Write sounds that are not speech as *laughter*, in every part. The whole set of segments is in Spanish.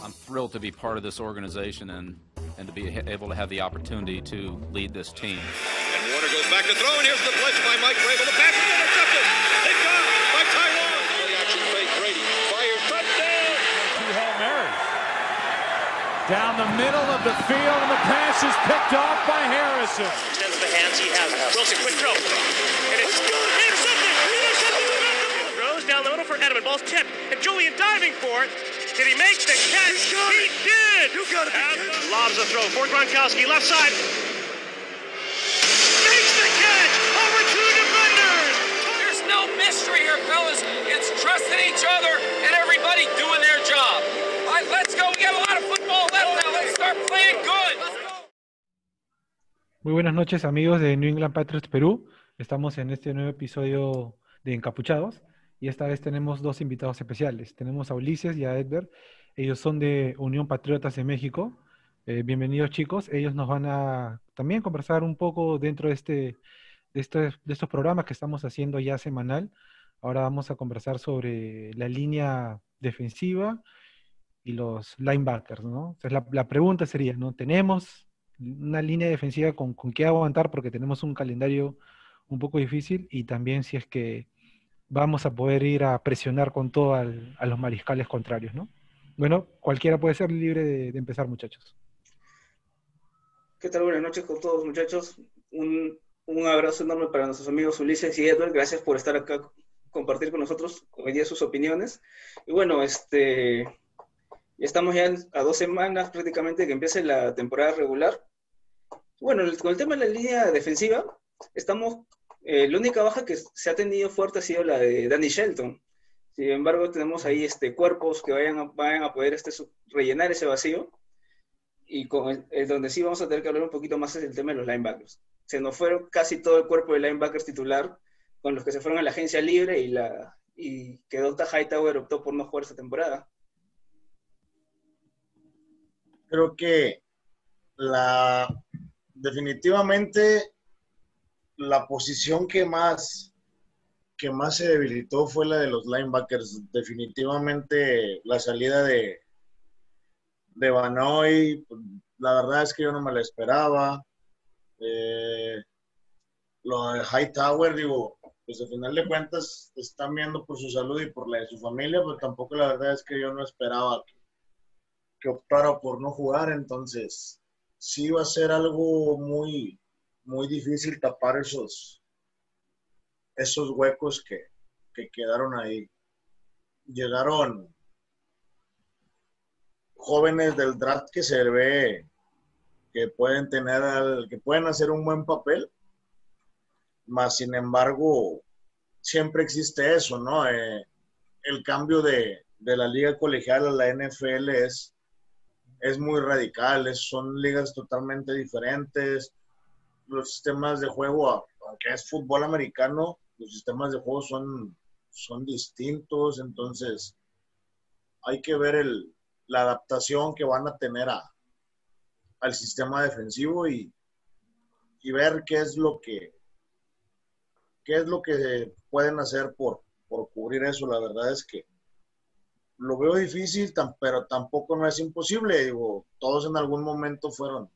I'm thrilled to be part of this organization and, and to be able to have the opportunity to lead this team. And Warner goes back to throw, and here's the blitz by Mike Vrabel. The pass is intercepted. It's gone by Tyrone. Play action fake. Brady fires touchdown. Two Hail Marys. Down the middle of the field, and the pass is picked off by Harrison. Extends the hands he has. Wilson, quick throw. And it's intercepted. Intercepted. Throws down the middle for Edelman. Ball's tipped. And Julian diving for it. Did he make the catch? He did. You got it. Lobs the throw for Gronkowski. Left side. Makes the catch. Over two defenders. There's no mystery here, fellas. It's trusting each other and everybody doing their job. All right, let's go. We got a lot of football left now. Let's start playing good. Let's go. Muy buenas noches amigos de New England Patriots Perú. Estamos en este nuevo episodio de Encapuchados y esta vez tenemos dos invitados especiales. Tenemos a Ulises y a Edber. Ellos son de Unión Patriotas de México. Eh, bienvenidos chicos. Ellos nos van a también conversar un poco dentro de, este, de, estos, de estos programas que estamos haciendo ya semanal. Ahora vamos a conversar sobre la línea defensiva y los linebackers, ¿no? La, la pregunta sería, ¿no? ¿Tenemos una línea defensiva con, con qué aguantar porque tenemos un calendario un poco difícil y también si es que vamos a poder ir a presionar con todo al, a los mariscales contrarios, ¿no? Bueno, cualquiera puede ser libre de, de, empezar, muchachos. ¿Qué tal? Buenas noches con todos, muchachos. Un, un, abrazo enorme para nuestros amigos Ulises y Edward. Gracias por estar acá, compartir con nosotros hoy día sus opiniones. Y bueno, este, estamos ya a dos semanas prácticamente que empiece la temporada regular. Bueno, con el tema de la línea defensiva, estamos eh, la única baja que se ha tenido fuerte ha sido la de Danny Shelton. Sin embargo, tenemos ahí este, cuerpos que vayan a, vayan a poder este, rellenar ese vacío. Y con el, donde sí vamos a tener que hablar un poquito más es el tema de los linebackers. Se nos fueron casi todo el cuerpo de linebackers titular, con los que se fueron a la agencia libre y, la, y que Dr. Hightower optó por no jugar esta temporada. Creo que la definitivamente la posición que más, que más se debilitó fue la de los linebackers. Definitivamente la salida de, de Banoy, la verdad es que yo no me la esperaba. Eh, lo de Hightower, digo, pues al final de cuentas están viendo por su salud y por la de su familia, pero tampoco la verdad es que yo no esperaba que, que optara por no jugar, entonces sí va a ser algo muy, muy difícil tapar esos, esos huecos que, que quedaron ahí. Llegaron jóvenes del draft que se ve que pueden tener, al, que pueden hacer un buen papel, más sin embargo, siempre existe eso, ¿no? Eh, el cambio de, de, la liga colegial a la NFL es, es muy radical, es, son ligas totalmente diferentes, los sistemas de juego, aunque es fútbol americano, los sistemas de juego son, son distintos, entonces hay que ver el, la adaptación que van a tener a, al sistema defensivo y, y, ver qué es lo que qué es lo que pueden hacer por, por cubrir eso. La verdad es que lo veo difícil, pero tampoco no es imposible. Digo, todos en algún momento fueron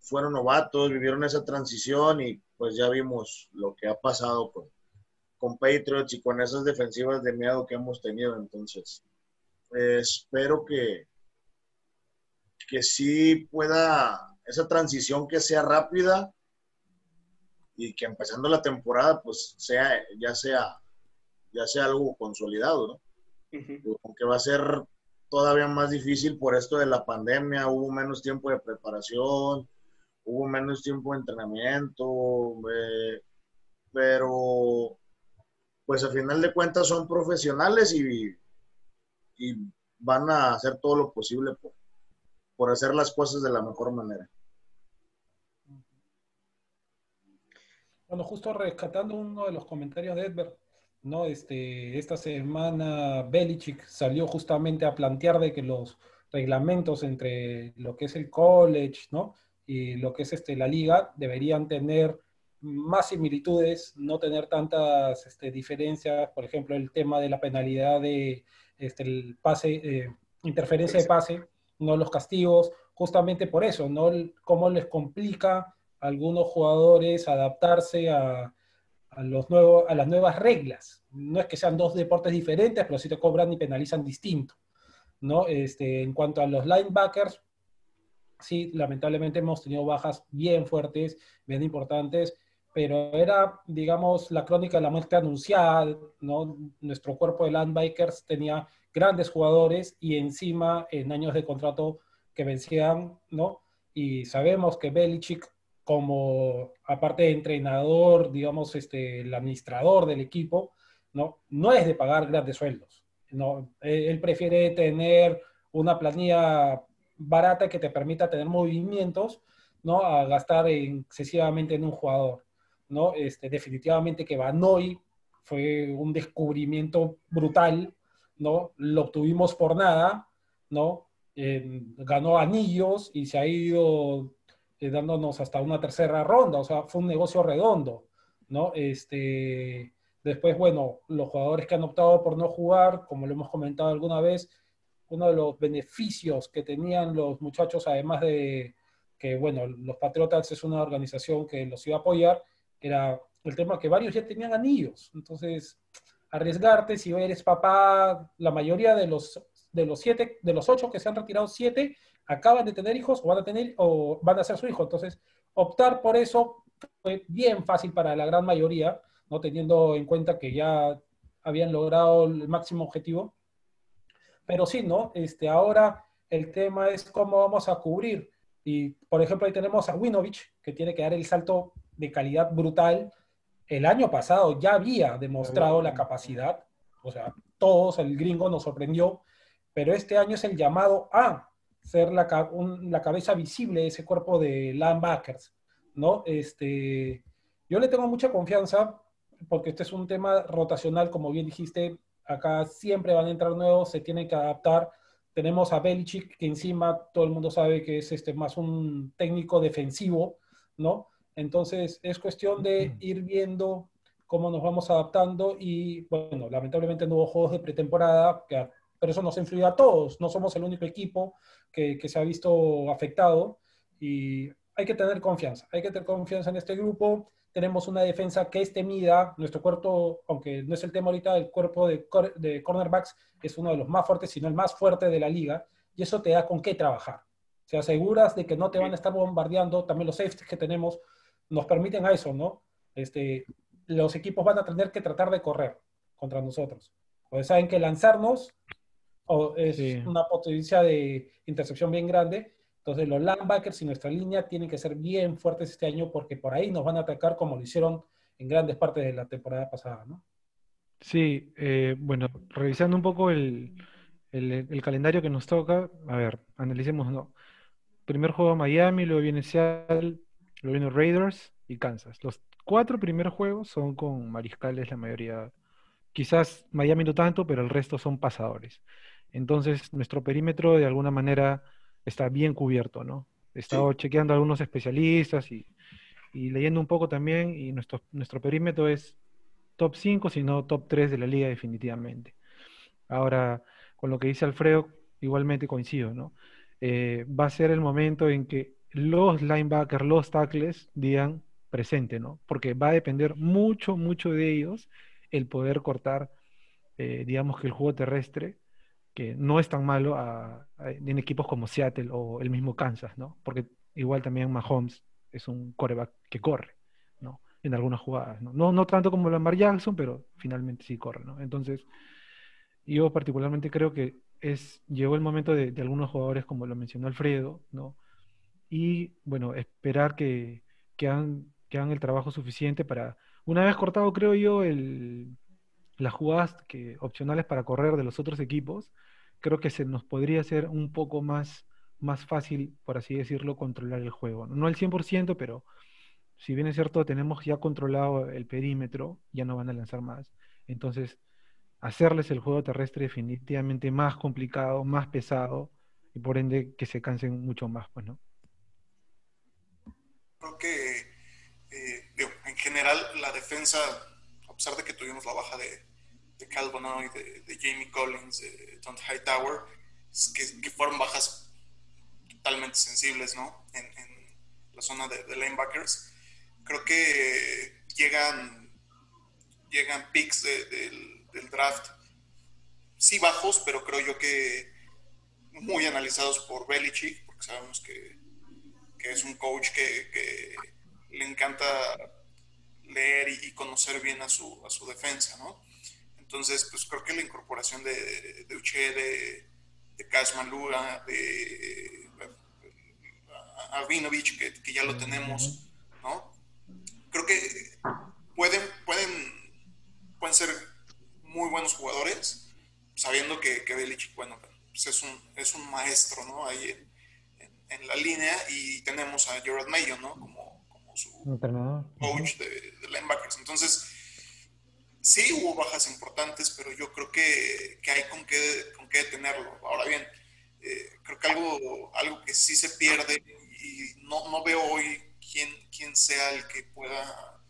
fueron novatos, vivieron esa transición y pues ya vimos lo que ha pasado con, con Patriots y con esas defensivas de miedo que hemos tenido. Entonces, eh, espero que, que sí pueda, esa transición que sea rápida y que empezando la temporada, pues sea, ya sea, ya sea algo consolidado, ¿no? Uh -huh. Aunque va a ser todavía más difícil por esto de la pandemia, hubo menos tiempo de preparación, hubo menos tiempo de entrenamiento, eh, pero pues al final de cuentas son profesionales y, y, van a hacer todo lo posible por, por hacer las cosas de la mejor manera. Bueno, justo rescatando uno de los comentarios de Edbert, ¿no? Este, esta semana Belichick salió justamente a plantear de que los reglamentos entre lo que es el college, ¿no? Y lo que es este, la liga deberían tener más similitudes, no tener tantas este, diferencias, por ejemplo, el tema de la penalidad de este, el pase, eh, interferencia de pase, no los castigos, justamente por eso, ¿no? Cómo les complica a algunos jugadores adaptarse a, a los nuevos, a las nuevas reglas. No es que sean dos deportes diferentes, pero sí te cobran y penalizan distinto. ¿no? Este, en cuanto a los linebackers, sí, lamentablemente hemos tenido bajas bien fuertes, bien importantes, pero era, digamos, la crónica de la muerte anunciada, ¿no? Nuestro cuerpo de linebackers tenía grandes jugadores y encima en años de contrato que vencían, ¿no? Y sabemos que Belichick, como aparte de entrenador, digamos, este, el administrador del equipo, ¿no? No es de pagar grandes sueldos, ¿no? Él prefiere tener una planilla barata que te permita tener movimientos, ¿no? A gastar en- excesivamente en un jugador, ¿no? Este, definitivamente que Banoy fue un descubrimiento brutal, ¿no? Lo obtuvimos por nada, ¿no? Ganó anillos y se ha ido eh, dándonos hasta una tercera ronda, o sea, fue un negocio redondo, ¿no? Este, después, bueno, los jugadores que han optado por no jugar, como lo hemos comentado alguna vez, uno de los beneficios que tenían los muchachos, además de que, bueno, los Patriotas es una organización que los iba a apoyar, era el tema que varios ya tenían anillos. Entonces, arriesgarte, si eres papá, la mayoría de los, de los siete, de los ocho que se han retirado, siete acaban de tener hijos o van a tener o van a ser su hijo. Entonces, optar por eso fue bien fácil para la gran mayoría, no teniendo en cuenta que ya habían logrado el máximo objetivo. Pero sí, ¿no? Este, ahora el tema es cómo vamos a cubrir. Y, por ejemplo, ahí tenemos a Winovich, que tiene que dar el salto de calidad brutal. El año pasado ya había demostrado la capacidad, o sea, todos, el gringo nos sorprendió, pero este año es el llamado a ser la, un- la cabeza visible de ese cuerpo de linebackers, ¿no? Este, yo le tengo mucha confianza porque este es un tema rotacional, como bien dijiste, acá siempre van a entrar nuevos, se tienen que adaptar. Tenemos a Belichick, que encima todo el mundo sabe que es este, más un técnico defensivo, ¿no? Entonces es cuestión de ir viendo cómo nos vamos adaptando y, bueno, lamentablemente no hubo juegos de pretemporada, pero eso nos ha influido a todos, no somos el único equipo que, que se ha visto afectado y hay que tener confianza, hay que tener confianza en este grupo. Tenemos una defensa que es temida, nuestro cuerpo, aunque no es el tema ahorita, el cuerpo de, cor- de cornerbacks es uno de los más fuertes, sino el más fuerte de la liga, y eso te da con qué trabajar. Se aseguras de que no te van a estar bombardeando, también los safeties que tenemos nos permiten a eso, ¿no? Este, los equipos van a tener que tratar de correr contra nosotros. Porque saben que lanzarnos o es Sí. una potencia de intercepción bien grande. Entonces los linebackers y nuestra línea tienen que ser bien fuertes este año porque por ahí nos van a atacar como lo hicieron en grandes partes de la temporada pasada, ¿no? Sí, eh, bueno, revisando un poco el, el- calendario que nos toca, a ver, analicemos, ¿no? Primer juego Miami, luego viene Seattle, luego viene Raiders y Kansas. Los cuatro primeros juegos son con mariscales, la mayoría. Quizás Miami no tanto, pero el resto son pasadores. Entonces, nuestro perímetro de alguna manera está bien cubierto, ¿no? He estado chequeando a algunos especialistas y, y leyendo un poco también, y nuestro, nuestro perímetro es top 5, sino top 3 de la liga definitivamente. Ahora, con lo que dice Alfredo, igualmente coincido, ¿no? Eh, va a ser el momento en que los linebackers, los tackles digan presente, ¿no? Porque va a depender mucho, mucho de ellos el poder cortar, eh, digamos que el juego terrestre, que no es tan malo a- a- en equipos como Seattle o el mismo Kansas, ¿no? Porque igual también Mahomes es un quarterback que corre, ¿no? En algunas jugadas, ¿no? No, no tanto como Lamar Jackson, pero finalmente sí corre, ¿no? Entonces, yo particularmente creo que es, llegó el momento de, de algunos jugadores, como lo mencionó Alfredo, ¿no? Y bueno, esperar que, que hagan, que hagan el trabajo suficiente para, una vez cortado, creo yo, el, las jugadas que, opcionales para correr de los otros equipos, creo que se nos podría hacer un poco más, más fácil, por así decirlo, controlar el juego. No al 100%, pero si bien es cierto, tenemos ya controlado el perímetro, ya no van a lanzar más. Entonces, hacerles el juego terrestre definitivamente más complicado, más pesado, y por ende que se cansen mucho más, pues, ¿no? Creo que, eh, en general, la defensa, a pesar de que tuvimos la baja de, de Calvin Hoy, de, de Jamie Collins, de Don't Hightower, que, que fueron bajas totalmente sensibles, ¿no? En, en la zona de, de, linebackers. Creo que llegan, llegan picks de, del, del draft, sí bajos, pero creo yo que muy analizados por Belichick, porque sabemos que, que es un coach que, que, le encanta leer y, conocer bien a su, a su defensa, ¿no? Entonces, pues creo que la incorporación de, de Uche, de, de Kaz Malura, de Arvinovich, que, que, ya lo tenemos, ¿no? Creo que pueden, pueden, pueden ser muy buenos jugadores, sabiendo que, que Belichick, bueno, pues es, un, es un maestro, ¿no? Ahí en, en, en, la línea y tenemos a Gerard Mayo, ¿no? Como, como su coach de, de linebackers. Entonces, sí hubo bajas importantes, pero yo creo que, que hay con qué, con qué detenerlo. Ahora bien, eh, creo que algo, algo que sí se pierde y no, no veo hoy quién, quién sea el que pueda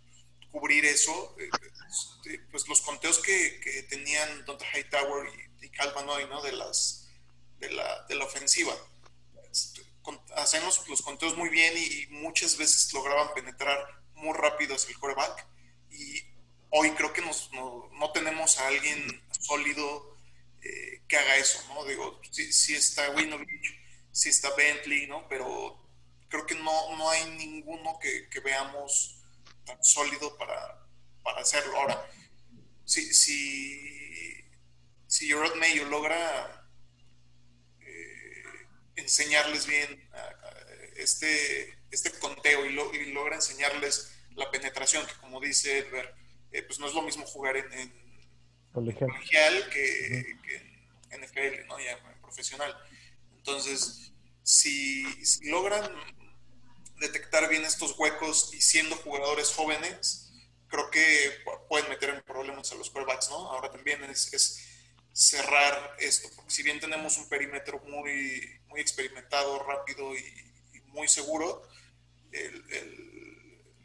cubrir eso, eh, pues los conteos que, que tenían Dante Hightower y, y Cal Vanoy, ¿no? De, las, de, la, de la ofensiva. Hacemos los conteos muy bien y, y muchas veces lograban penetrar muy rápido hacia el quarterback y hoy creo que nos, no, no, tenemos a alguien sólido eh, que haga eso, ¿no? Digo, sí, sí está Winovich, sí está Bentley, ¿no? Pero creo que no, no hay ninguno que, veamos tan sólido para, para hacerlo. Ahora, si, si, si Mayo logra eh, enseñarles bien este, este conteo y, lo, y logra enseñarles la penetración, que como dice Edward, eh, pues no es lo mismo jugar en, en colegial. que, que, en NFL, ¿no? Ya en profesional. Entonces, si, si, logran detectar bien estos huecos y siendo jugadores jóvenes, creo que pueden meter en problemas a los quarterbacks, ¿no? Ahora también es, es cerrar esto, porque si bien tenemos un perímetro muy, muy experimentado, rápido y, y muy seguro, el, el,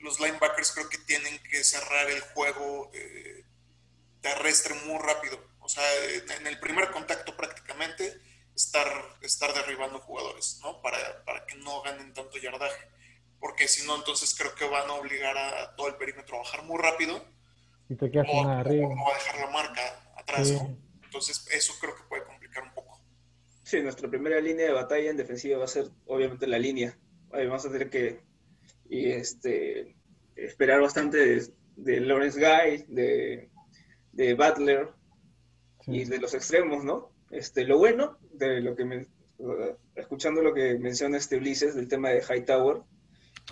los linebackers creo que tienen que cerrar el juego eh, terrestre muy rápido. O sea, en el primer contacto prácticamente estar, estar derribando jugadores, ¿no? Para, para que no ganen tanto yardaje. Porque si no, entonces creo que van a obligar a todo el perímetro a bajar muy rápido. Y te quedas o, arriba. o, a dejar la marca atrás, sí. ¿no? Entonces, eso creo que puede complicar un poco. Sí, nuestra primera línea de batalla en defensiva va a ser, obviamente, la línea. Vamos a tener que y este, esperar bastante de, de Lawrence Guy, de, de Butler sí. y de los extremos, ¿no? Este, lo bueno de lo que me, escuchando lo que menciona este Ulises del tema de Hightower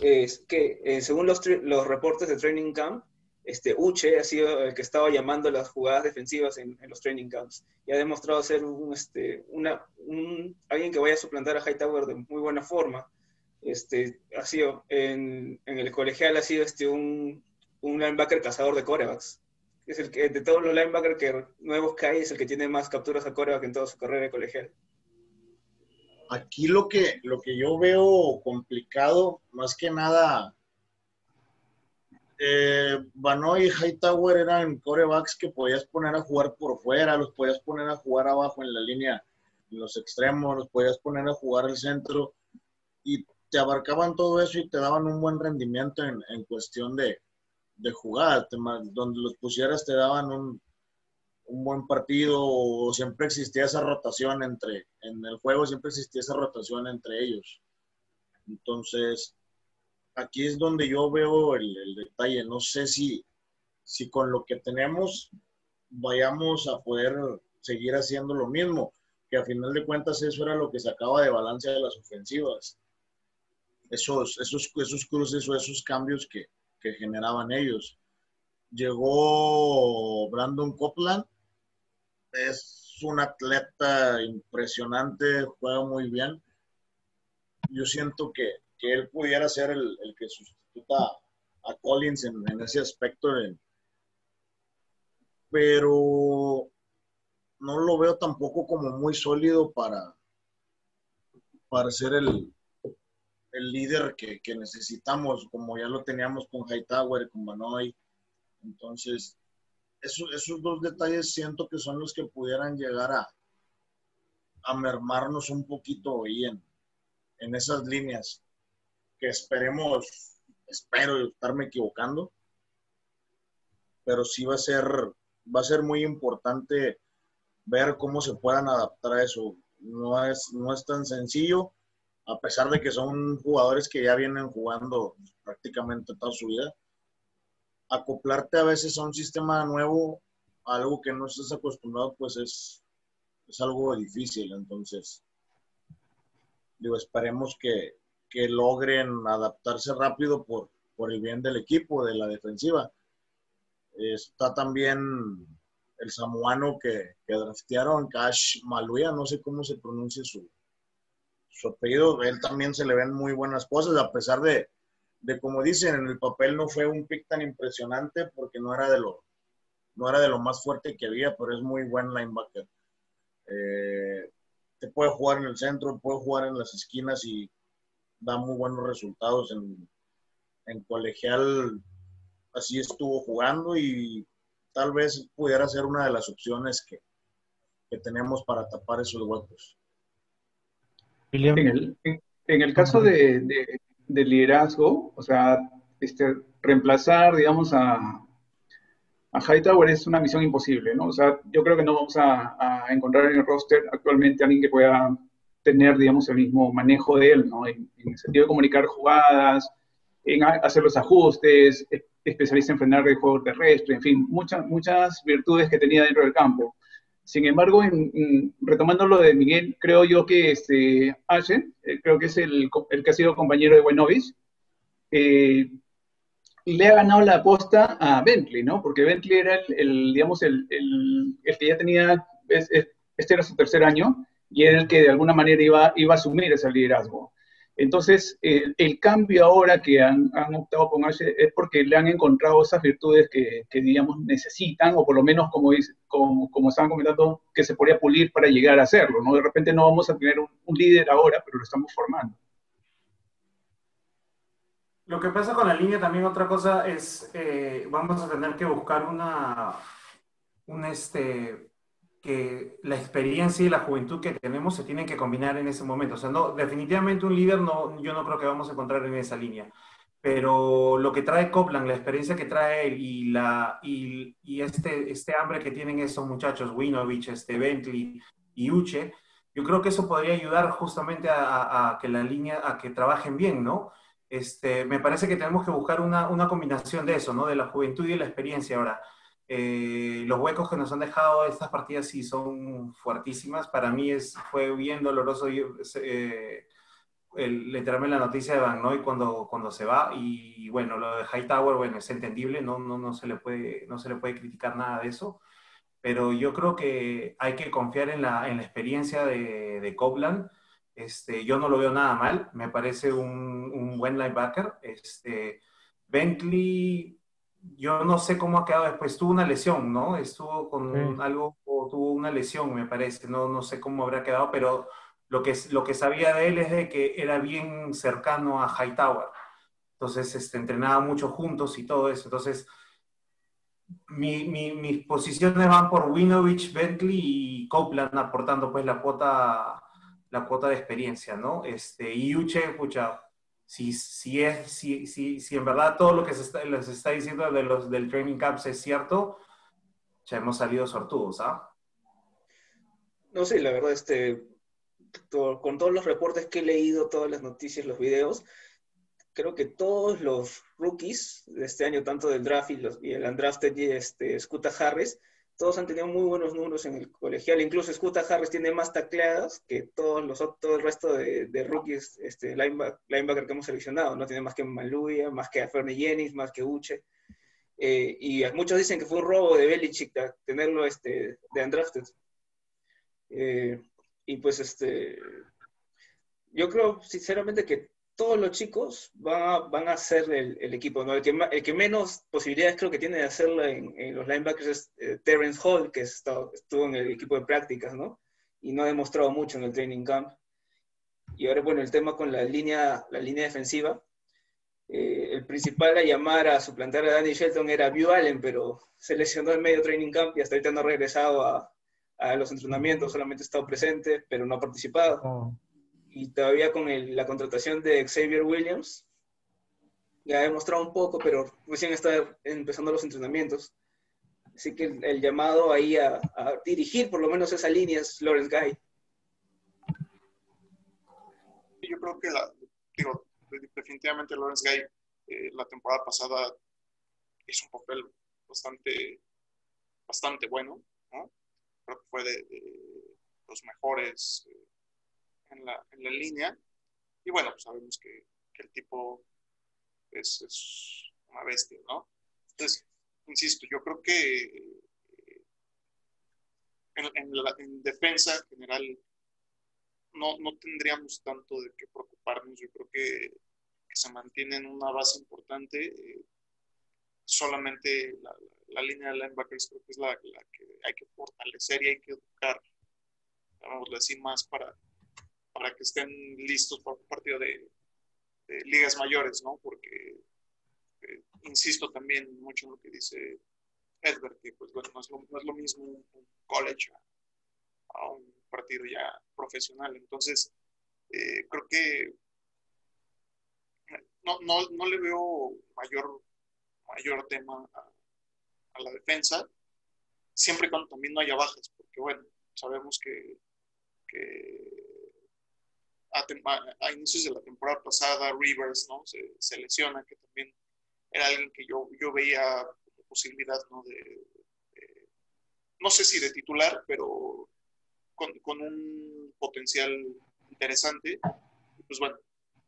es que eh, según los, los reportes de Training Camp, este Uche ha sido el que estaba llamando las jugadas defensivas en, en los training camps y ha demostrado ser un, este, una, un, alguien que vaya a suplantar a Hightower de muy buena forma este, ha sido en, en, el colegial ha sido este, un, un linebacker cazador de corebacks. Es el que de todos los linebackers que nuevos que es el que tiene más capturas a coreback en toda su carrera de colegial. Aquí lo que, lo que yo veo complicado, más que nada, eh, Banoy y Hightower eran corebacks que podías poner a jugar por fuera, los podías poner a jugar abajo en la línea, en los extremos, los podías poner a jugar al centro y te abarcaban todo eso y te daban un buen rendimiento en, en cuestión de, de jugar. Donde los pusieras te daban un, un, buen partido o siempre existía esa rotación entre, en el juego siempre existía esa rotación entre ellos. Entonces, aquí es donde yo veo el, el detalle. No sé si, si con lo que tenemos vayamos a poder seguir haciendo lo mismo, que a final de cuentas eso era lo que sacaba de balance de las ofensivas esos, esos, esos cruces o esos cambios que, que generaban ellos. Llegó Brandon Copland, es un atleta impresionante, juega muy bien. Yo siento que, que él pudiera ser el, el que sustituta a Collins en, ese aspecto, pero no lo veo tampoco como muy sólido para, para ser el, el líder que, que, necesitamos, como ya lo teníamos con Hightower, con Banoy. Entonces, eso, esos dos detalles siento que son los que pudieran llegar a, a mermarnos un poquito ahí en, en esas líneas que esperemos, espero estarme equivocando, pero sí va a ser, va a ser muy importante ver cómo se puedan adaptar a eso. No es, no es tan sencillo, a pesar de que son jugadores que ya vienen jugando prácticamente toda su vida. Acoplarte a veces a un sistema nuevo, a algo que no estás acostumbrado, pues es, es algo difícil. Entonces, digo, esperemos que, que logren adaptarse rápido por, por el bien del equipo, de la defensiva. Está también el samuano que, que draftearon, Cash Maluya, no sé cómo se pronuncia su, su apellido. Él también se le ven muy buenas cosas, a pesar de, de, como dicen, en el papel no fue un pick tan impresionante porque no era de lo, no era de lo más fuerte que había, pero es muy buen linebacker. Eh, te puede jugar en el centro, puede jugar en las esquinas y da muy buenos resultados en, en colegial. Así estuvo jugando y tal vez pudiera ser una de las opciones que, que tenemos para tapar esos huecos. En el, en el caso de, de, de, liderazgo, o sea, este, reemplazar, digamos, a, a Hightower es una misión imposible, ¿no? O sea, yo creo que no vamos a, encontrar en el roster actualmente a alguien que pueda tener, digamos, el mismo manejo de él, ¿no? En, en el sentido de comunicar jugadas, en hacer los ajustes, especialista en frenar el juego terrestre, en fin, muchas, muchas virtudes que tenía dentro del campo. Sin embargo, en, retomando lo de Miguel, creo yo que este, Ashen, eh, creo que es el, que ha sido compañero de Buenovis, eh, le ha ganado la aposta a Bentley, ¿no? Porque Bentley era el, digamos, el, el, que ya tenía, es, este era su tercer año, y era el que de alguna manera iba, iba a asumir ese liderazgo. Entonces, el, cambio ahora que han, han, optado con Ashe es porque le han encontrado esas virtudes que, que digamos, necesitan, o por lo menos, como, como, como, estaban comentando, que se podría pulir para llegar a hacerlo, ¿no? De repente no vamos a tener un, un líder ahora, pero lo estamos formando. Lo que pasa con la línea también otra cosa es, eh, vamos a tener que buscar una, un este, que la experiencia y la juventud que tenemos se tienen que combinar en ese momento. O sea, no, definitivamente un líder no, yo no creo que vamos a encontrar en esa línea. Pero lo que trae Copland, la experiencia que trae él y, la, y, y este, este hambre que tienen esos muchachos, Winovich, este Bentley y Uche, yo creo que eso podría ayudar justamente a, a, a, que la línea, a que trabajen bien, ¿no? Este, me parece que tenemos que buscar una, una combinación de eso, ¿no? De la juventud y la experiencia ahora. Eh, los huecos que nos han dejado estas partidas sí son fuertísimas. Para mí es, fue bien doloroso eh, el, leerme la noticia de Van Noy cuando, cuando se va. Y bueno, lo de Hightower, bueno, es entendible, no, no, no, se le puede, no se le puede criticar nada de eso. Pero yo creo que hay que confiar en la, en la experiencia de, de Copland. Este, yo no lo veo nada mal, me parece un, un buen linebacker. Este, Bentley yo no sé cómo ha quedado después. Tuvo una lesión, ¿no? Estuvo con sí. algo, o tuvo una lesión, me parece. No, no sé cómo habrá quedado, pero lo que, lo que sabía de él es de que era bien cercano a Hightower. Entonces, este, entrenaba mucho juntos y todo eso. Entonces, mi, mi, mis posiciones van por Winovich, Bentley y Copeland aportando pues la cuota, la cuota de experiencia, ¿no? Este, y Uche, pucha, si, si, es, si, si, si en verdad todo lo que se está, les está diciendo de los, del training camps es cierto, ya hemos salido sortudos, ¿ah? No sé, la verdad, este, todo, con todos los reportes que he leído, todas las noticias, los videos, creo que todos los rookies de este año, tanto del draft y, los, y el undrafted y este, Scuta Harris, todos han tenido muy buenos números en el colegial. Incluso Scuta Harris tiene más tacleadas que todos los todo el resto de, rookies este, linebacker, que hemos seleccionado. No tiene más que Maluya, más que Fernie Jennings, más que Uche. Eh, y muchos dicen que fue un robo de Belichick tenerlo este, de undrafted. Eh, y pues este, yo creo sinceramente que todos los chicos van a, van ser el, equipo. ¿no? El, que, menos posibilidades creo que tiene de hacerlo en, los linebackers es eh, Terrence Hall, que está, estuvo en el equipo de prácticas, ¿no? Y no ha demostrado mucho en el training camp. Y ahora, bueno, el tema con la línea, defensiva. Eh, el principal a llamar a suplantar a Danny Shelton era View Allen, pero se lesionó en medio training camp y hasta ahorita no ha regresado a, a los entrenamientos, solamente ha estado presente, pero no ha participado. Oh. Y todavía con el- la contratación de Xavier Williams, ya ha demostrado un poco, pero recién está empezando los entrenamientos. Así que el, el llamado ahí a, a dirigir por lo menos esa línea es Lawrence Guy. Yo creo que la, digo, de- definitivamente Lawrence Guy eh, la temporada pasada hizo un papel bastante, bastante bueno, ¿no? Creo que fue de, de los mejores eh, en, la, en la línea. Y bueno, pues sabemos que, el tipo es, es una bestia, ¿no? Entonces, insisto, yo creo que eh, en, defensa en general no, no tendríamos tanto de qué preocuparnos. Yo creo que, se mantiene en una base importante. eh, solamente la, la línea de linebackers creo que es la, la que hay que fortalecer y hay que educar, vamos a decir, más para, para que estén listos para un partido de, ligas mayores, ¿no? Porque, eh, insisto también mucho en lo que dice Edward, que pues bueno, no es lo, mismo un college a, un partido ya profesional. Entonces, eh, creo que no, no, no le veo mayor, mayor tema a, la defensa, siempre y cuando también no haya bajas, porque bueno, sabemos que a, a- inicios de la temporada pasada Rivers ¿no? se, se lesiona, que también era alguien que yo, yo veía posibilidad ¿no? de, de- no sé si de titular, pero con, con un potencial interesante. Pues bueno,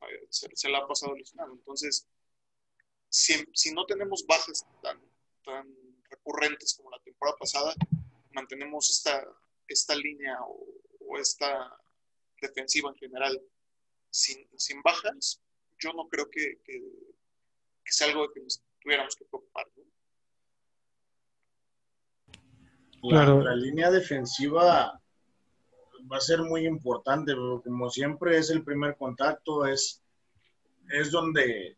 eh, se, se la ha pasado lesionado. Entonces, si, si no tenemos bajas tan, tan recurrentes como la temporada pasada, mantenemos esta, esta línea o, o esta defensiva en general sin, sin bajas, yo no creo que, que, que sea algo de que nos tuviéramos que preocupar. ¿no? La, Claro. la línea defensiva va a ser muy importante, pero como siempre es el primer contacto, es, es donde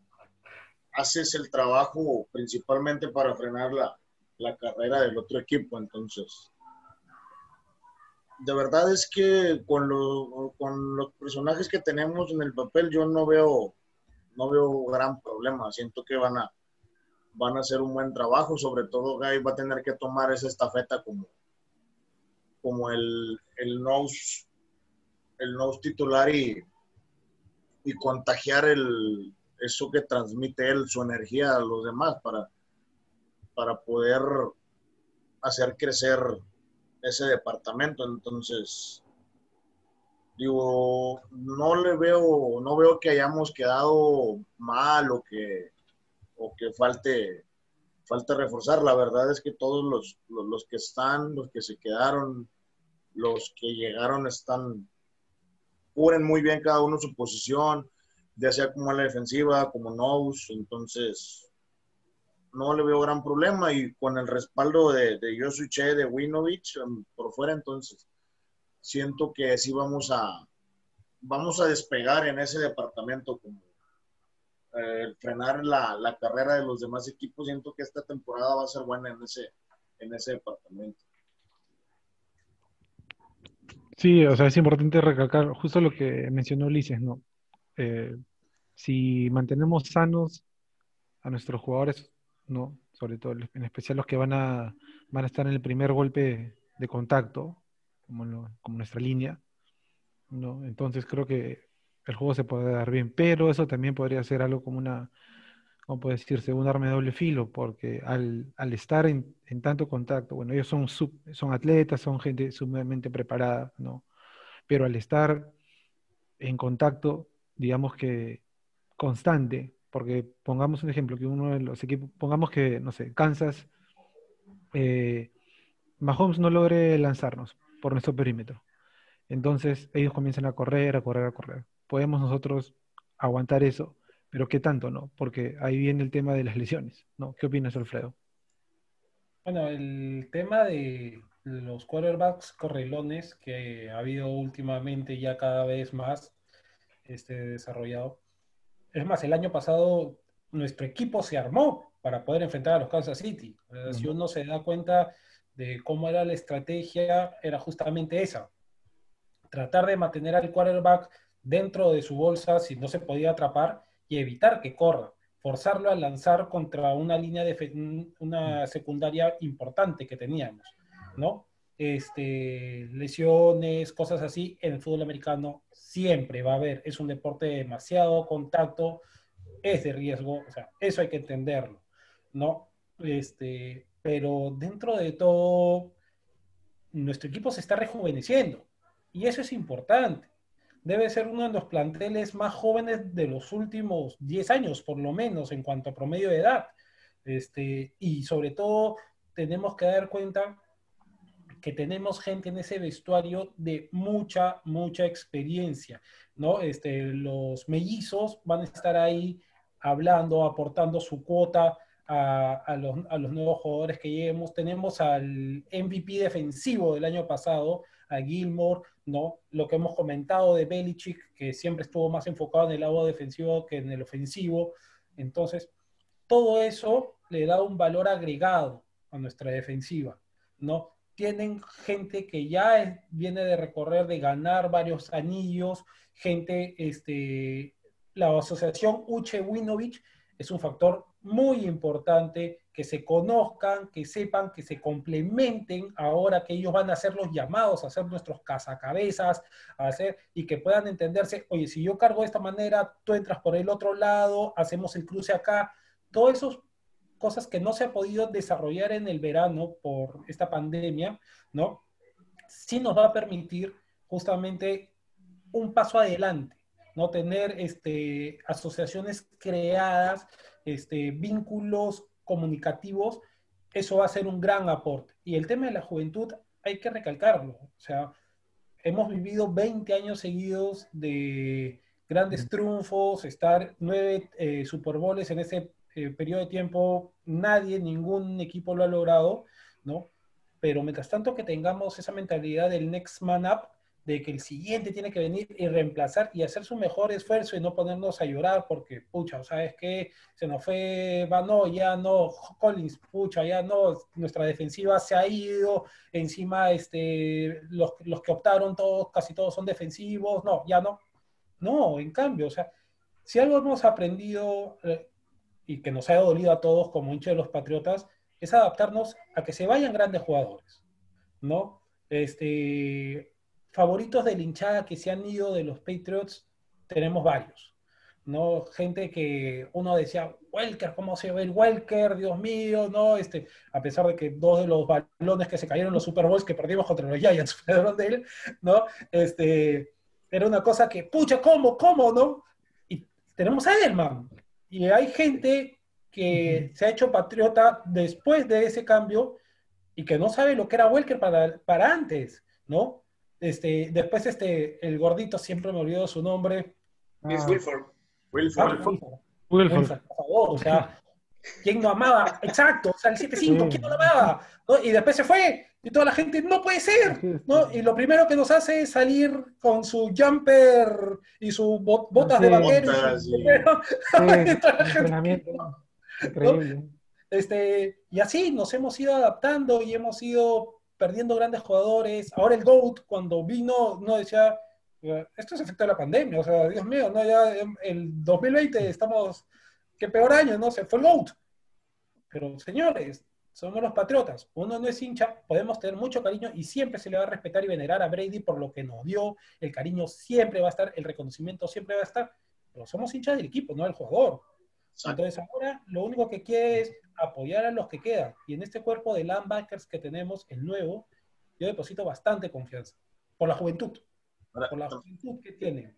haces el trabajo principalmente para frenar la, la carrera del otro equipo. Entonces, de verdad es que con, lo- con los personajes que tenemos en el papel, yo no veo, no veo gran problema. Siento que van a, van a hacer un buen trabajo. Sobre todo, Guy va a tener que tomar esa estafeta como, como el, el nose, el nose titular y, y contagiar el, eso que transmite él, su energía a los demás para, para poder hacer crecer ese departamento. Entonces, digo, no le veo, no veo que hayamos quedado mal o que, o que falte, falte reforzar. La verdad es que todos los, los, que están, los que se quedaron, los que llegaron están, cubren muy bien cada uno su posición, ya sea como en la defensiva, como nose, entonces no le veo gran problema y con el respaldo de, de Josu Che, de Winovich um, por fuera, entonces siento que sí vamos a vamos a despegar en ese departamento como eh, frenar la, la carrera de los demás equipos, siento que esta temporada va a ser buena en ese, en ese departamento. Sí, o sea, es importante recalcar justo lo que mencionó Ulises, ¿no? Eh, si mantenemos sanos a nuestros jugadores, ¿no? Sobre todo, en especial los que van a, van a estar en el primer golpe de contacto, como, lo- como nuestra línea, ¿no? Entonces creo que el juego se puede dar bien, pero eso también podría ser algo como una, ¿cómo puede decirse? Un arma de doble filo, porque al, al estar en, en tanto contacto, bueno, ellos son, sub- son atletas, son gente sumamente preparada, ¿no? Pero al estar en contacto, digamos que constante, porque pongamos un ejemplo, que uno de los equipos, pongamos que, no sé, Kansas, eh, Mahomes no logre lanzarnos por nuestro perímetro. Entonces ellos comienzan a correr, a correr, a correr. Podemos nosotros aguantar eso, pero ¿qué tanto no? Porque ahí viene el tema de las lesiones, ¿no? ¿Qué opinas, Alfredo? Bueno, el tema de los quarterbacks correlones que ha habido últimamente ya cada vez más este, desarrollado. Es más, el año pasado nuestro equipo se armó para poder enfrentar a los Kansas City. Si uno se da cuenta de cómo era la estrategia era justamente esa. Tratar de mantener al quarterback dentro de su bolsa si no se podía atrapar y evitar que corra, forzarlo a lanzar contra una línea de una secundaria importante que teníamos, ¿no? Este, lesiones, cosas así, en el fútbol americano siempre va a haber, es un deporte de demasiado contacto, es de riesgo, o sea, eso hay que entenderlo, ¿no? Este, pero dentro de todo, nuestro equipo se está rejuveneciendo y eso es importante. Debe ser uno de los planteles más jóvenes de los últimos 10 años, por lo menos, en cuanto a promedio de edad. Este, y sobre todo, tenemos que dar cuenta que tenemos gente en ese vestuario de mucha, mucha experiencia, ¿no? Este, los mellizos van a estar ahí hablando, aportando su cuota a, los, a, los, nuevos jugadores que lleguemos. Tenemos al MVP defensivo del año pasado, a Gilmore, ¿no? Lo que hemos comentado de Belichick, que siempre estuvo más enfocado en el lado defensivo que en el ofensivo. Entonces, todo eso le da un valor agregado a nuestra defensiva, ¿no? Tienen gente que ya viene de recorrer, de ganar varios anillos, gente, este, la asociación Uche Winovich es un factor muy importante que se conozcan, que sepan, que se complementen ahora que ellos van a ser los llamados a ser nuestros cazacabezas, a hacer y que puedan entenderse, oye, si yo cargo de esta manera, tú entras por el otro lado, hacemos el cruce acá, todas esas cosas que no se ha podido desarrollar en el verano por esta pandemia, ¿no? Sí nos va a permitir justamente un paso adelante ¿no? Tener este, asociaciones creadas, este, vínculos comunicativos, eso va a ser un gran aporte. Y el tema de la juventud hay que recalcarlo. O sea, hemos vivido 20 años seguidos de grandes triunfos, estar nueve eh, Super Bowls en ese eh, periodo de tiempo, nadie, ningún equipo lo ha logrado, ¿no? Pero mientras tanto que tengamos esa mentalidad del next man up, de que el siguiente tiene que venir y reemplazar y hacer su mejor esfuerzo y no ponernos a llorar porque, pucha, ¿sabes qué? Se nos fue Vano, ya no, Collins, pucha, ya no, nuestra defensiva se ha ido, encima este, los, los que optaron todos, casi todos son defensivos, no, ya no. No, en cambio, o sea, si algo hemos aprendido eh, y que nos ha dolido a todos como hincha de los Patriotas, es adaptarnos a que se vayan grandes jugadores, ¿no? Este, favoritos de hinchada que se han ido de los Patriots, tenemos varios. ¿no? Gente que uno decía, Welker, ¿cómo se ve el Welker? Dios mío, ¿no? Este, a pesar de que dos de los balones que se cayeron en los Super Bowls que perdimos contra los Giants *laughs* fueron de él, ¿no? Este, era una cosa que, pucha, ¿cómo? ¿Cómo? ¿No? Y tenemos a Edelman. Y hay gente que se ha hecho patriota después de ese cambio y que no sabe lo que era Welker para, para antes, ¿no? Este, después este, el gordito, siempre me olvido su nombre. Es ah. Wilford. Wilford. Ah, Wilford. Por favor, o sea, ¿quién no amaba? Exacto, o sea, el 7-5, ¿quién no lo amaba? Y después se fue, y toda la gente, no puede ser, ¿no? Y lo primero que nos hace es salir con su jumper y sus botas de vaquero. *laughs* *laughs* Este, y así nos hemos ido adaptando y hemos ido perdiendo grandes jugadores. Ahora el GOAT, cuando vino, no decía, esto es efecto de la pandemia, o sea, Dios mío, no, ya el 2020 estamos, qué peor año, ¿no? Se fue el GOAT. Pero señores, somos los patriotas. Uno no es hincha, podemos tener mucho cariño y siempre se le va a respetar y venerar a Brady por lo que nos dio. El cariño siempre va a estar, el reconocimiento siempre va a estar. Pero somos hinchas del equipo, no del jugador. Entonces ahora lo único que quiere es apoyar a los que quedan. Y en este cuerpo de linebackers que tenemos, el nuevo, yo deposito bastante confianza. Por la juventud. Por la juventud que tiene.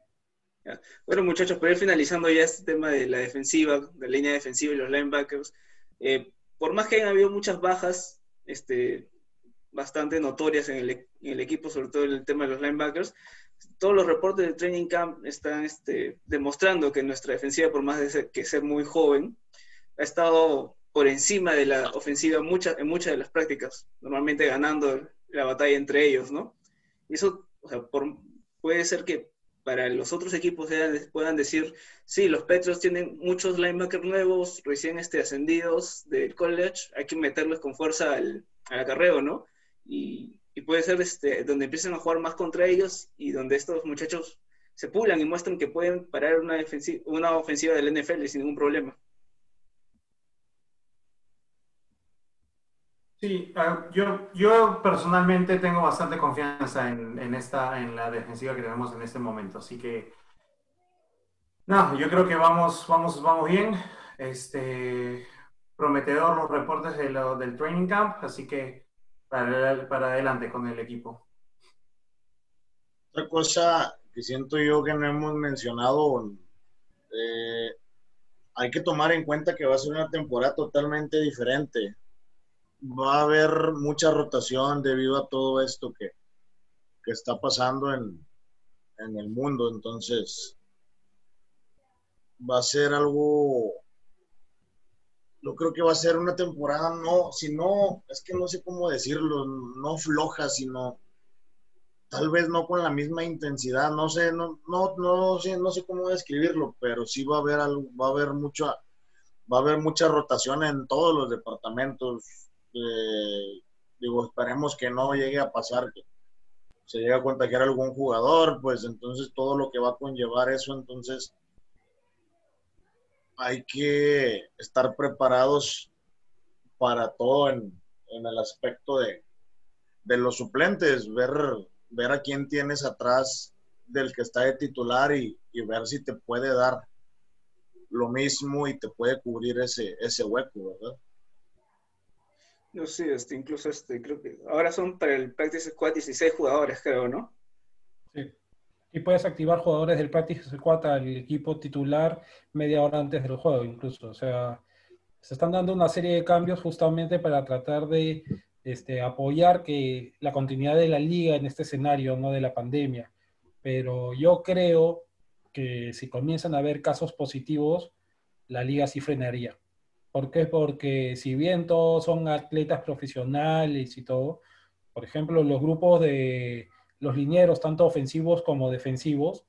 Bueno, muchachos, para ir finalizando ya este tema de la defensiva, de la línea defensiva y los linebackers, eh, por más que hayan habido muchas bajas este, bastante notorias en el, en el, equipo, sobre todo en el tema de los linebackers, todos los reportes de training camp están este, demostrando que nuestra defensiva, por más de ser, que ser muy joven, ha estado por encima de la ofensiva mucha, en muchas de las prácticas, normalmente ganando la batalla entre ellos, ¿no? Y eso, o sea, por, puede ser que para los otros equipos puedan decir, sí, los Petros tienen muchos linebackers nuevos, recién este, ascendidos del college, hay que meterlos con fuerza al, al acarreo, ¿no? Y, y puede ser este, donde empiecen a jugar más contra ellos y donde estos muchachos se pulan y muestran que pueden parar una, una ofensiva del NFL sin ningún problema. Sí, uh, yo, yo personalmente tengo bastante confianza en, en, esta, en la defensiva que tenemos en este momento, así que no, yo creo que vamos, vamos, vamos bien. Este, prometedor los reportes de del training camp, así que para, para adelante con el equipo. Otra cosa que siento yo que no hemos mencionado, eh, hay que tomar en cuenta que va a ser una temporada totalmente diferente. Va a haber mucha rotación debido a todo esto que, que está pasando en, en el mundo. Entonces, va a ser algo yo creo que va a ser una temporada, no, si no, es que no sé cómo decirlo, no floja, sino tal vez no con la misma intensidad, no sé, no, no, no, sé, no sé cómo describirlo, pero sí va a haber algo, va a haber mucha, va a haber mucha rotación en todos los departamentos. Digo, esperemos que no llegue a pasar que se llegue a contagiar algún jugador, pues entonces todo lo que va a conllevar eso, entonces hay que estar preparados para todo en, el aspecto de, los suplentes, ver, ver a quién tienes atrás del que está de titular y, ver si te puede dar lo mismo y te puede cubrir ese, ese hueco, ¿verdad? No sé, este, incluso este, creo que ahora son para el Practice Squad 16 jugadores, creo, ¿no? Sí y puedes activar jugadores del Practice Squad al equipo titular media hora antes del juego, incluso. O sea, se están dando una serie de cambios justamente para tratar de este, apoyar que la continuidad de la liga en este escenario, no de la pandemia. Pero yo creo que si comienzan a haber casos positivos, la liga sí frenaría. ¿Por qué? Porque si bien todos son atletas profesionales y todo, por ejemplo, los grupos de los linieros, tanto ofensivos como defensivos,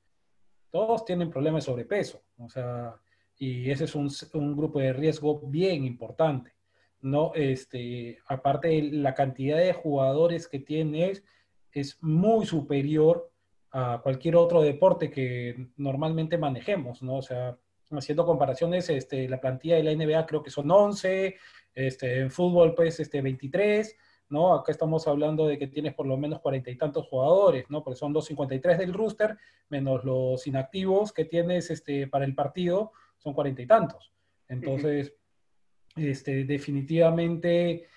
todos tienen problemas de sobrepeso. O sea, y ese es un, un, grupo de riesgo bien importante. ¿no? Este, aparte, la cantidad de jugadores que tienes es muy superior a cualquier otro deporte que normalmente manejemos, ¿no? O sea, haciendo comparaciones, este, la plantilla de la NBA creo que son 11, este, en fútbol pues este, 23, ¿no? Acá estamos hablando de que tienes por lo menos cuarenta y tantos jugadores, ¿no? Porque son 253 del rooster, menos los inactivos que tienes este, para el partido, son cuarenta y tantos. Entonces, definitivamente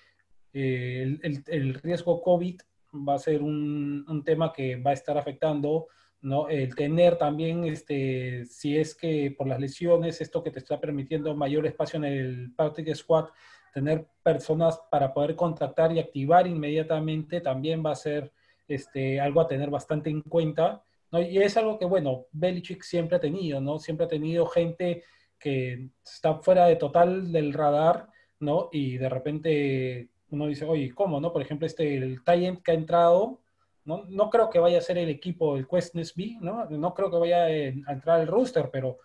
eh, el, riesgo COVID va a ser un, tema que va a estar afectando, ¿no? El tener también, este, si es que por las lesiones, esto que te está permitiendo mayor espacio en el practice squad, tener personas para poder contactar y activar inmediatamente también va a ser este, algo a tener bastante en cuenta. ¿no? Y es algo que, bueno, Belichick siempre ha tenido, ¿no? Siempre ha tenido gente que está fuera de total del radar, ¿no? Y de repente uno dice, oye, ¿cómo, no? Por ejemplo, este, el que ha entrado, ¿no? No creo que vaya a ser el equipo, el Quest B, ¿no? No creo que vaya a entrar el rooster, pero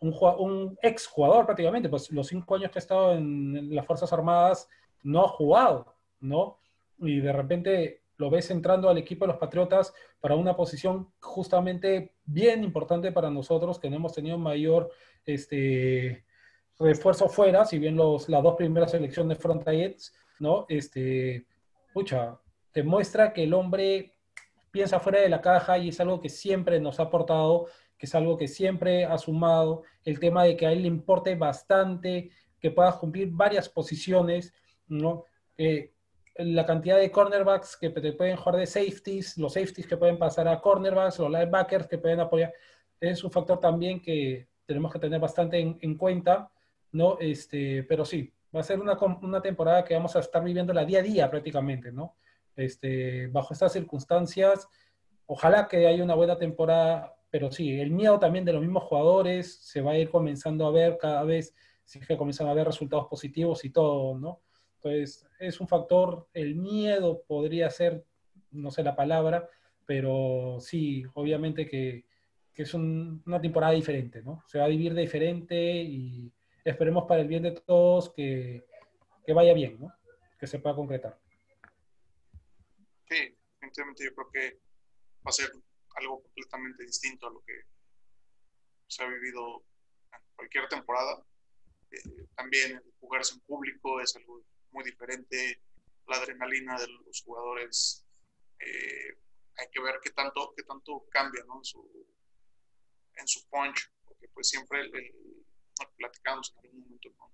un, un ex jugador prácticamente, pues los cinco años que ha estado en, las Fuerzas Armadas no ha jugado, ¿no? Y de repente lo ves entrando al equipo de los Patriotas para una posición justamente bien importante para nosotros, que no hemos tenido mayor este, refuerzo fuera, si bien los, las dos primeras selecciones fueron Tayets, ¿no? Este, pucha, demuestra que el hombre piensa fuera de la caja y es algo que siempre nos ha aportado que es algo que siempre ha sumado, el tema de que a él le importe bastante que pueda cumplir varias posiciones, ¿no? Eh, la cantidad de cornerbacks que te pueden jugar de safeties, los safeties que pueden pasar a cornerbacks, los linebackers que pueden apoyar, es un factor también que tenemos que tener bastante en, cuenta, ¿no? Este, pero sí, va a ser una, una, temporada que vamos a estar viviendo la día a día prácticamente, ¿no? Este, bajo estas circunstancias, ojalá que haya una buena temporada pero sí, el miedo también de los mismos jugadores se va a ir comenzando a ver cada vez, si que comienzan a ver resultados positivos y todo, ¿no? Entonces, es un factor, el miedo podría ser, no sé la palabra, pero sí, obviamente que, que es una temporada diferente, ¿no? Se va a vivir de diferente y esperemos para el bien de todos que, que vaya bien, ¿no? que se pueda concretar. Definitivamente yo creo que va a ser algo completamente distinto a lo que se ha vivido en cualquier temporada. Eh, también jugarse en público es algo muy diferente. La adrenalina de los jugadores, eh, hay que ver qué tanto, qué tanto cambia ¿no? en, su, en su punch, porque pues siempre el, platicamos en algún momento con,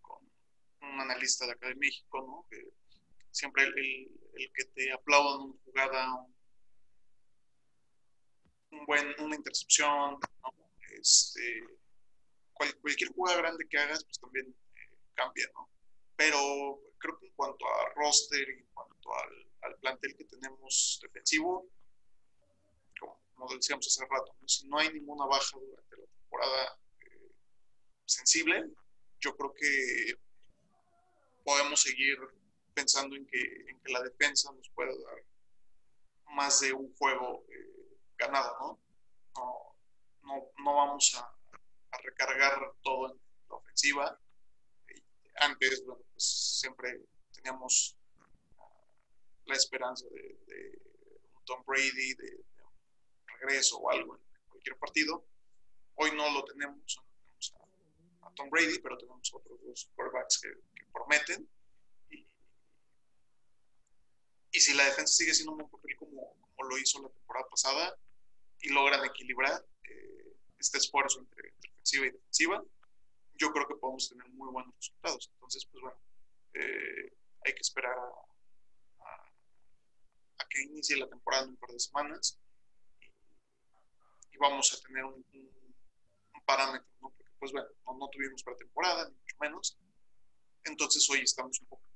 con, un analista de acá de México, ¿no? que siempre el, el, que te aplaudan una jugada, un buen, una intercepción, este, cualquier jugada grande que hagas, pues también eh, cambia, ¿no? Pero creo que en cuanto a roster y en cuanto al, al plantel que tenemos defensivo, como, decíamos hace rato, si no hay ninguna baja durante la temporada eh, sensible, yo creo que podemos seguir pensando en que, en que la defensa nos puede dar más de un juego eh, ganado, ¿no? ¿no? No, vamos a, recargar todo en la ofensiva. Antes, bueno, pues siempre teníamos la esperanza de, Tom Brady, de, un regreso o algo en cualquier partido. Hoy no lo tenemos, no tenemos a, Tom Brady, pero tenemos otros dos quarterbacks que prometen. Y, y, si la defensa sigue siendo un papel como, lo hizo la temporada pasada y logran equilibrar eh, este esfuerzo entre, ofensiva y defensiva, yo creo que podemos tener muy buenos resultados. Entonces, pues bueno, eh, hay que esperar a, que inicie la temporada en un par de semanas y, vamos a tener un parámetro, ¿no? Porque, pues bueno, no, no, tuvimos pretemporada, ni mucho menos. Entonces, hoy estamos un poco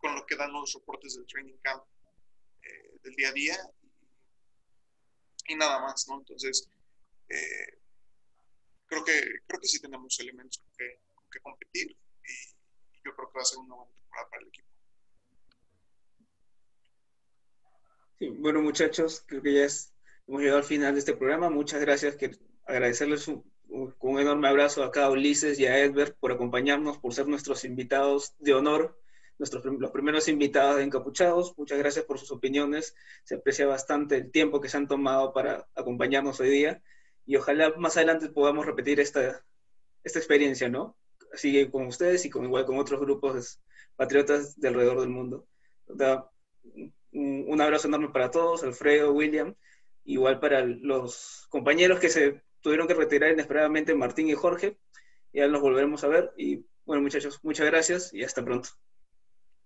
con, lo que dan los reportes del training camp eh, del día a día y, nada más, ¿no? Entonces, eh, creo, que, creo que sí tenemos elementos con que, con que competir y, yo creo que va a ser una buena temporada para el equipo. Bueno, muchachos, creo que ya es, hemos llegado al final de este programa. Muchas gracias. Que, agradecerles un, un, enorme abrazo a Ulises y a Edbert por acompañarnos, por ser nuestros invitados de honor, nuestros los primeros invitados de Encapuchados. Muchas gracias por sus opiniones. Se aprecia bastante el tiempo que se han tomado para acompañarnos hoy día. Y ojalá más adelante podamos repetir esta, esta experiencia, ¿no? Así con ustedes y con igual con otros grupos patriotas de alrededor del mundo. Un abrazo enorme para todos, Alfredo, William, igual para los compañeros que se tuvieron que retirar inesperadamente, Martín y Jorge. Ya nos volveremos a ver. Y bueno, muchachos, muchas gracias y hasta pronto.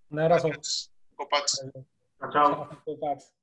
Un abrazo. Copax. Chao. Copax.